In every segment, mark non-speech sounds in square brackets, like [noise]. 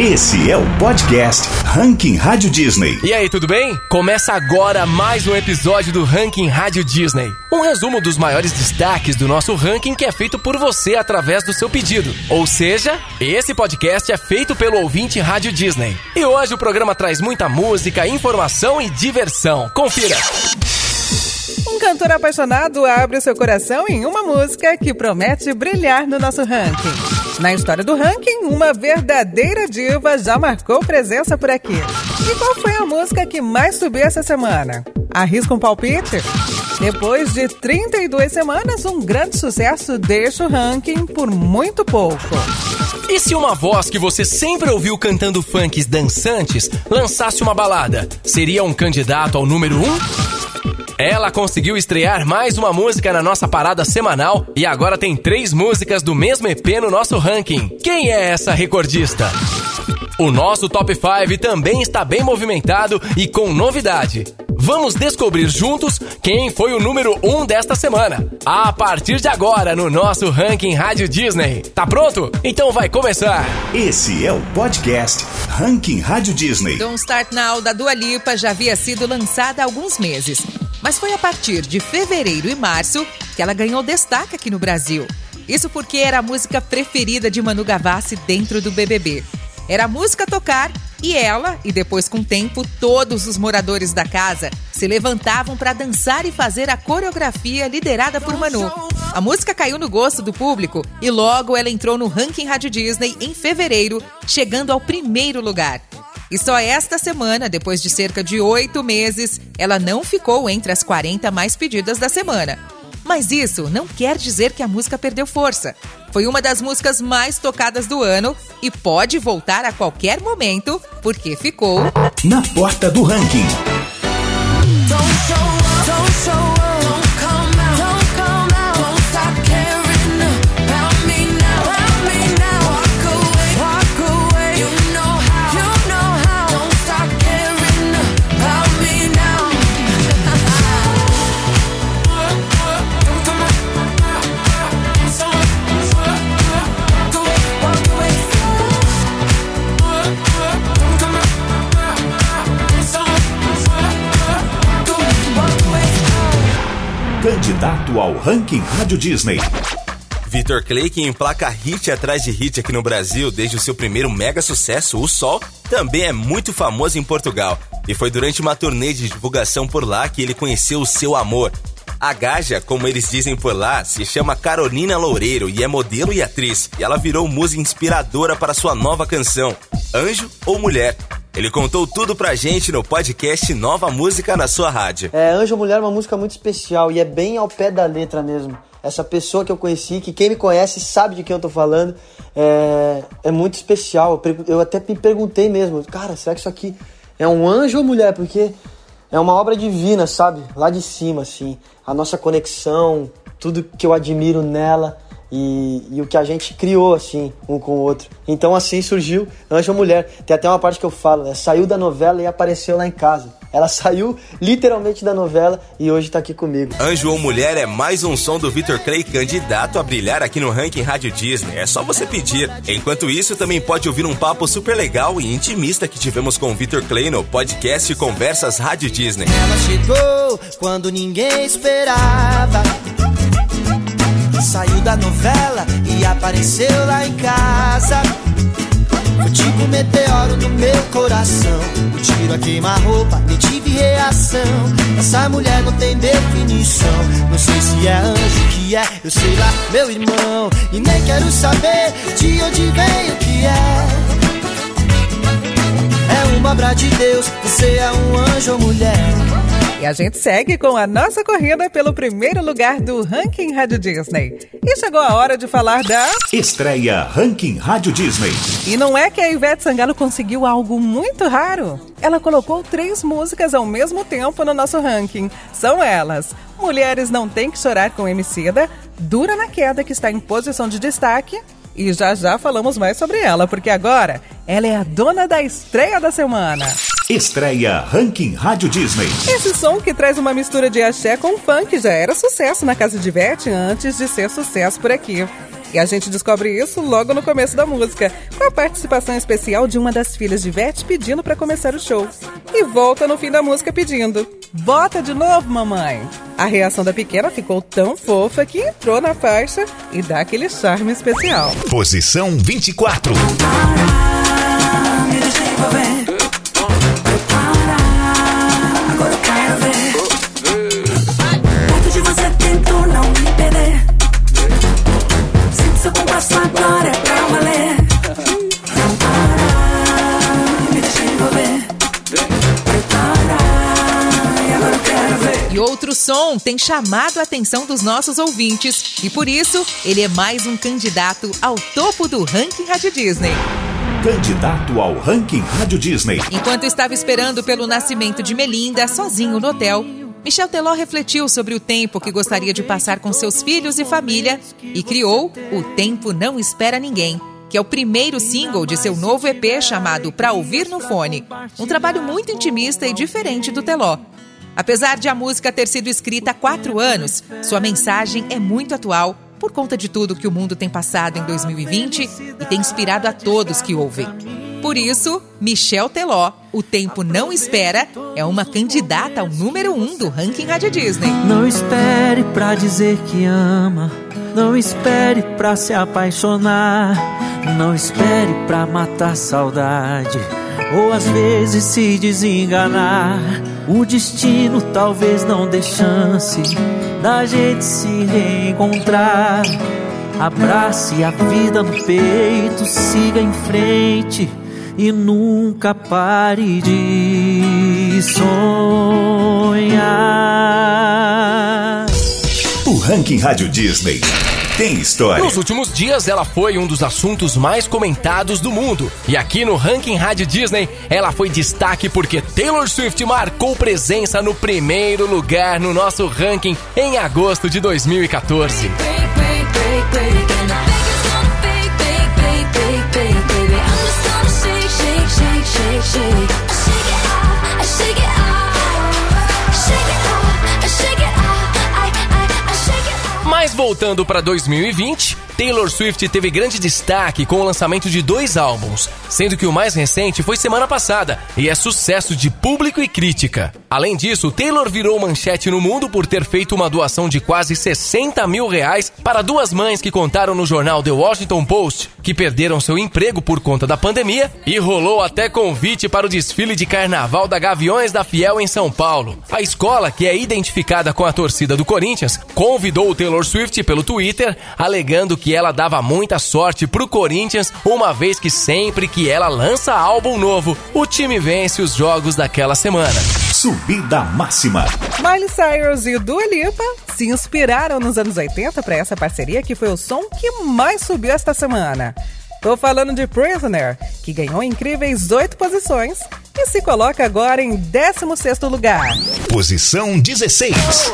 Esse é o podcast Ranking Rádio Disney. E aí, tudo bem? Começa agora mais um episódio do Ranking Rádio Disney. Um resumo dos maiores destaques do nosso ranking que é feito por você através do seu pedido. Ou seja, esse podcast é feito pelo ouvinte Rádio Disney. E hoje o programa traz muita música, informação e diversão. Confira! Um cantor apaixonado abre seu coração em uma música que promete brilhar no nosso ranking. Na história do ranking, uma verdadeira diva já marcou presença por aqui. E qual foi a música que mais subiu essa semana? Arrisca um palpite? Depois de 32 semanas, um grande sucesso deixa o ranking por muito pouco. E se uma voz que você sempre ouviu cantando funks dançantes lançasse uma balada, seria um candidato ao número 1? Um? Ela conseguiu estrear mais uma música na nossa parada semanal e agora tem três músicas do mesmo EP no nosso ranking. Quem é essa recordista? O nosso Top 5 também está bem movimentado e com novidade. Vamos descobrir juntos quem foi o número 1 um desta semana. A partir de agora, no nosso ranking Rádio Disney. Tá pronto? Então vai começar. Esse é o podcast Ranking Rádio Disney. Don't Start Now da Dua Lipa já havia sido lançada há alguns meses. Mas foi a partir de fevereiro e março que ela ganhou destaque aqui no Brasil. Isso porque era a música preferida de Manu Gavassi dentro do BBB. Era a música tocar e ela, e depois com o tempo, todos os moradores da casa se levantavam para dançar e fazer a coreografia liderada por Manu. A música caiu no gosto do público e logo ela entrou no ranking Rádio Disney em fevereiro, chegando ao primeiro lugar. E só esta semana, depois de cerca de oito meses, ela não ficou entre as 40 mais pedidas da semana. Mas isso não quer dizer que a música perdeu força. Foi uma das músicas mais tocadas do ano e pode voltar a qualquer momento, porque ficou na porta do ranking. Candidato ao Ranking Rádio Disney. Vitor Clay, que emplaca hit atrás de hit aqui no Brasil desde o seu primeiro mega sucesso, O Sol, também é muito famoso em Portugal. E foi durante uma turnê de divulgação por lá que ele conheceu o seu amor. A Gaja, como eles dizem por lá, se chama Carolina Loureiro e é modelo e atriz. E ela virou musa inspiradora para sua nova canção, Anjo ou Mulher, ele contou tudo pra gente no podcast Nova Música na sua rádio. É, Anjo Mulher é uma música muito especial e é bem ao pé da letra mesmo. Essa pessoa que eu conheci, que quem me conhece sabe de quem eu tô falando, é, é muito especial. Eu até me perguntei mesmo, cara, será que isso aqui é um anjo ou mulher? Porque é uma obra divina, sabe? Lá de cima, assim. A nossa conexão, tudo que eu admiro nela e, e, o que a gente criou, assim, um com o outro. Então, assim surgiu Anjo Mulher. Tem até uma parte que eu falo, né? Saiu da novela e apareceu lá em casa. Ela [laughs] saiu literalmente da novela e hoje tá aqui comigo. Anjo ou Mulher é mais um som do Victor Clay, candidato a brilhar aqui no ranking Rádio Disney. É só você pedir. Enquanto isso, também pode ouvir um papo super legal e intimista que tivemos com o Victor Clay no podcast Conversas Rádio Disney. Ela chegou quando ninguém esperava Saiu da novela e apareceu lá em casa. Foi tipo meteoro no meu coração. O tiro a queima-roupa, nem tive reação. Essa mulher não tem definição. Não sei se é anjo que é, eu sei lá, meu irmão. E nem quero saber de onde vem obra de Deus, você é um anjo ou mulher. E a gente segue com a nossa corrida pelo primeiro lugar do Ranking Rádio Disney. E chegou a hora de falar da. Estreia Ranking Rádio Disney. E não é que a Ivete Sangalo conseguiu algo muito raro? Ela colocou três músicas ao mesmo tempo no nosso ranking. São elas: Mulheres Não Tem Que Chorar com Emicida, Dura na Queda, que está em posição de destaque. E já já falamos mais sobre ela, porque agora ela é a dona da estreia da semana. Estreia Ranking Rádio Disney. Esse som que traz uma mistura de axé com funk já era sucesso na casa de Beth antes de ser sucesso por aqui. E a gente descobre isso logo no começo da música, com a participação especial de uma das filhas de Vete pedindo para começar o show. E volta no fim da música pedindo: Bota de novo, mamãe! A reação da pequena ficou tão fofa que entrou na faixa e dá aquele charme especial. Posição 24. Outro som tem chamado a atenção dos nossos ouvintes. E por isso ele é mais um candidato ao topo do ranking Rádio Disney. Candidato ao ranking Rádio Disney. Enquanto estava esperando pelo nascimento de Melinda sozinho no hotel, Michel Teló refletiu sobre o tempo que gostaria de passar com seus filhos e família e criou O Tempo Não Espera Ninguém, que é o primeiro single de seu novo EP chamado Pra Ouvir no Fone. Um trabalho muito intimista e diferente do Teló. Apesar de a música ter sido escrita há quatro anos, sua mensagem é muito atual por conta de tudo que o mundo tem passado em 2020 e tem inspirado a todos que ouvem. Por isso, Michel Teló, O Tempo Não Espera, é uma candidata ao número um do ranking Rádio Disney. Não espere pra dizer que ama, não espere pra se apaixonar, não espere pra matar saudade ou às vezes se desenganar. O destino talvez não dê chance da gente se reencontrar. Abrace a vida no peito, siga em frente e nunca pare de sonhar. O Ranking Rádio Disney tem história. Nos últimos dias, ela foi um dos assuntos mais comentados do mundo. E aqui no Ranking Rádio Disney, ela foi destaque porque Taylor Swift marcou presença no primeiro lugar no nosso ranking em agosto de 2014. Mas voltando para 2020, Taylor Swift teve grande destaque com o lançamento de dois álbuns, sendo que o mais recente foi semana passada e é sucesso de público e crítica. Além disso, Taylor virou manchete no mundo por ter feito uma doação de quase 60 mil reais para duas mães que contaram no jornal The Washington Post que perderam seu emprego por conta da pandemia e rolou até convite para o desfile de carnaval da Gaviões da Fiel em São Paulo. A escola, que é identificada com a torcida do Corinthians, convidou o Taylor Swift pelo Twitter, alegando que ela dava muita sorte pro Corinthians, uma vez que sempre que ela lança álbum novo, o time vence os jogos daquela semana. Subida máxima. Miley Cyrus e Dua Lipa se inspiraram nos anos 80 para essa parceria que foi o som que mais subiu esta semana. Tô falando de Prisoner, que ganhou incríveis oito posições e se coloca agora em 16 lugar. Posição 16. Você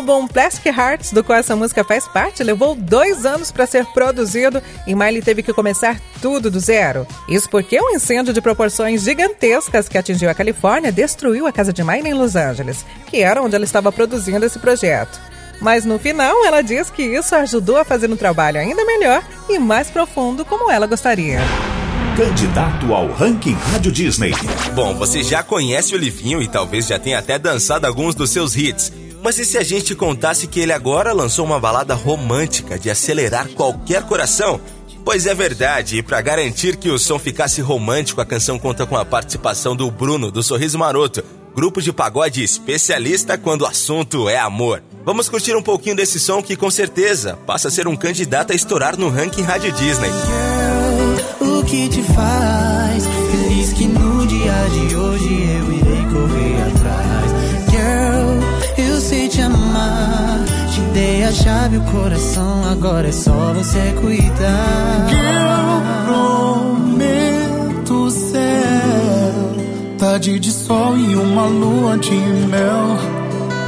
álbum Plastic Hearts, do qual essa música faz parte, levou dois anos para ser produzido e Miley teve que começar tudo do zero? Isso porque um incêndio de proporções gigantescas que atingiu a Califórnia destruiu a casa de Miley em Los Angeles, que era onde ela estava produzindo esse projeto. Mas no final, ela diz que isso ajudou a fazer um trabalho ainda melhor e mais profundo como ela gostaria. Candidato ao ranking Rádio Disney. Bom, você já conhece o Livinho e talvez já tenha até dançado alguns dos seus hits. Mas e se a gente contasse que ele agora lançou uma balada romântica de acelerar qualquer coração? Pois é verdade, e para garantir que o som ficasse romântico, a canção conta com a participação do Bruno, do Sorriso Maroto, grupo de pagode especialista quando o assunto é amor. Vamos curtir um pouquinho desse som que com certeza passa a ser um candidato a estourar no ranking Rádio Disney. Girl, o que te faz chave, o coração, agora é só você cuidar. Eu prometo céu, tarde de sol e uma lua de mel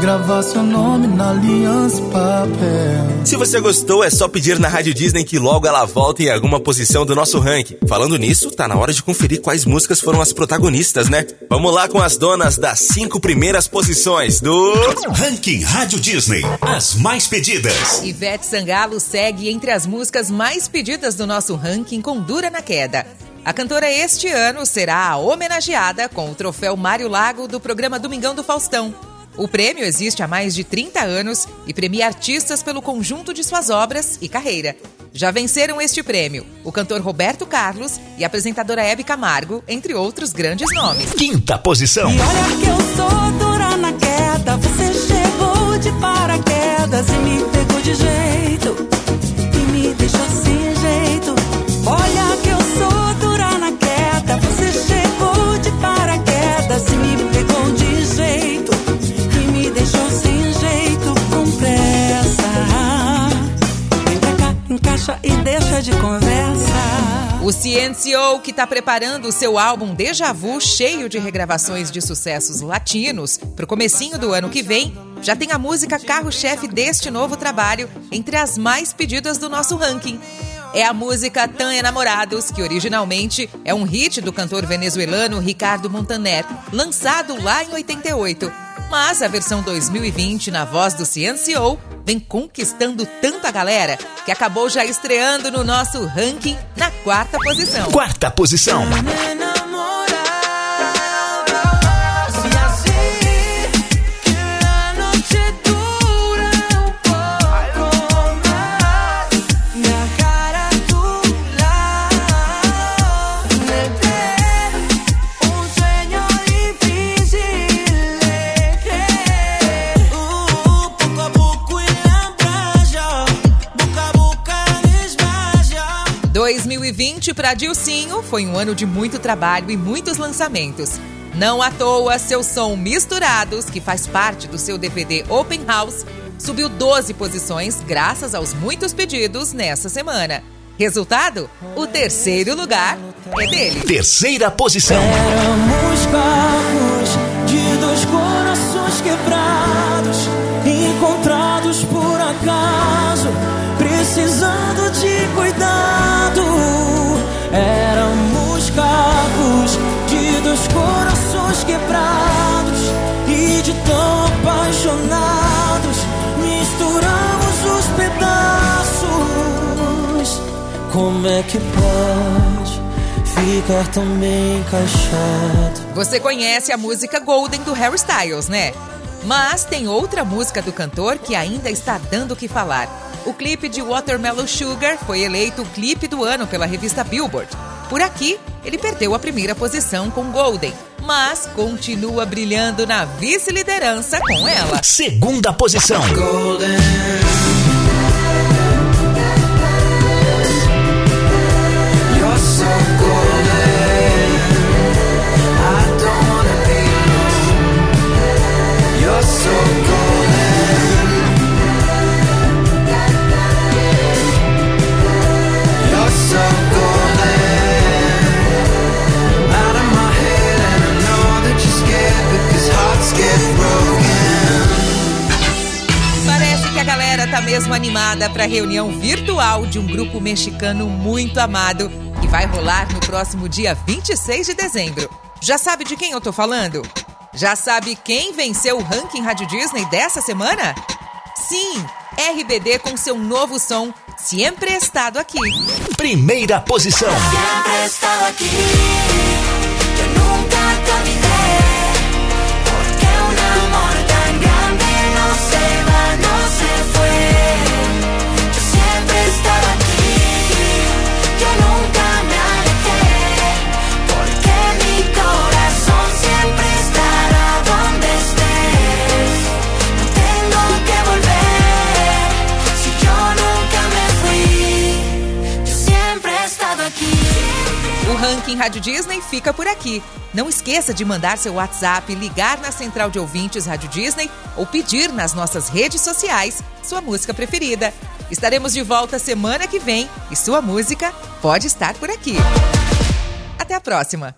gravar seu nome na aliança papel. Se você gostou, é só pedir na Rádio Disney que logo ela volta em alguma posição do nosso ranking. Falando nisso, tá na hora de conferir quais músicas foram as protagonistas, né? Vamos lá com as donas das cinco primeiras posições do Ranking Rádio Disney. As mais pedidas. Ivete Sangalo segue entre as músicas mais pedidas do nosso ranking com Dura na Queda. A cantora este ano será homenageada com o troféu Mário Lago do programa Domingão do Faustão. O prêmio existe há mais de 30 anos e premia artistas pelo conjunto de suas obras e carreira. Já venceram este prêmio o cantor Roberto Carlos e a apresentadora Hebe Camargo, entre outros grandes nomes. Quinta posição. E olha que eu sou dura na queda, você chegou de paraquedas e me pegou de jeito O CNCO, que está preparando o seu álbum Deja Vu, cheio de regravações de sucessos latinos, para o comecinho do ano que vem, já tem a música carro-chefe deste novo trabalho entre as mais pedidas do nosso ranking. É a música Tan Enamorados, que originalmente é um hit do cantor venezuelano Ricardo Montaner, lançado lá em 88. Mas a versão 2020, na voz do CNCO, vem conquistando tanta galera que acabou já estreando no nosso ranking na quarta posição. Quarta posição. 2020 para Dilcinho foi um ano de muito trabalho e muitos lançamentos. Não à toa, seu som Misturados, que faz parte do seu DVD Open House, subiu 12 posições graças aos muitos pedidos nessa semana. Resultado? O terceiro lugar é dele. Terceira posição. Éramos carros de dois corações quebrados, encontrados por acaso, precisando de cuidado. Quebrados e de tão apaixonados, misturamos os pedaços. Como é que pode ficar tão bem encaixado? Você conhece a música Golden do Harry Styles, né? Mas tem outra música do cantor que ainda está dando o que falar. O clipe de Watermelon Sugar foi eleito o clipe do ano pela revista Billboard. Por aqui, ele perdeu a primeira posição com Golden, mas continua brilhando na vice-liderança com ela. Segunda posição. You're para a reunião virtual de um grupo mexicano muito amado que vai rolar no próximo dia 26 de dezembro. Já sabe de quem eu tô falando? Já sabe quem venceu o ranking Rádio Disney dessa semana? Sim, RBD com seu novo som Sempre Estado Aqui. Primeira posição. Estado aquí, yo nunca te aquí. Rádio Disney fica por aqui. Não esqueça de mandar seu WhatsApp, ligar na central de ouvintes Rádio Disney ou pedir nas nossas redes sociais sua música preferida. Estaremos de volta semana que vem e sua música pode estar por aqui. Até a próxima!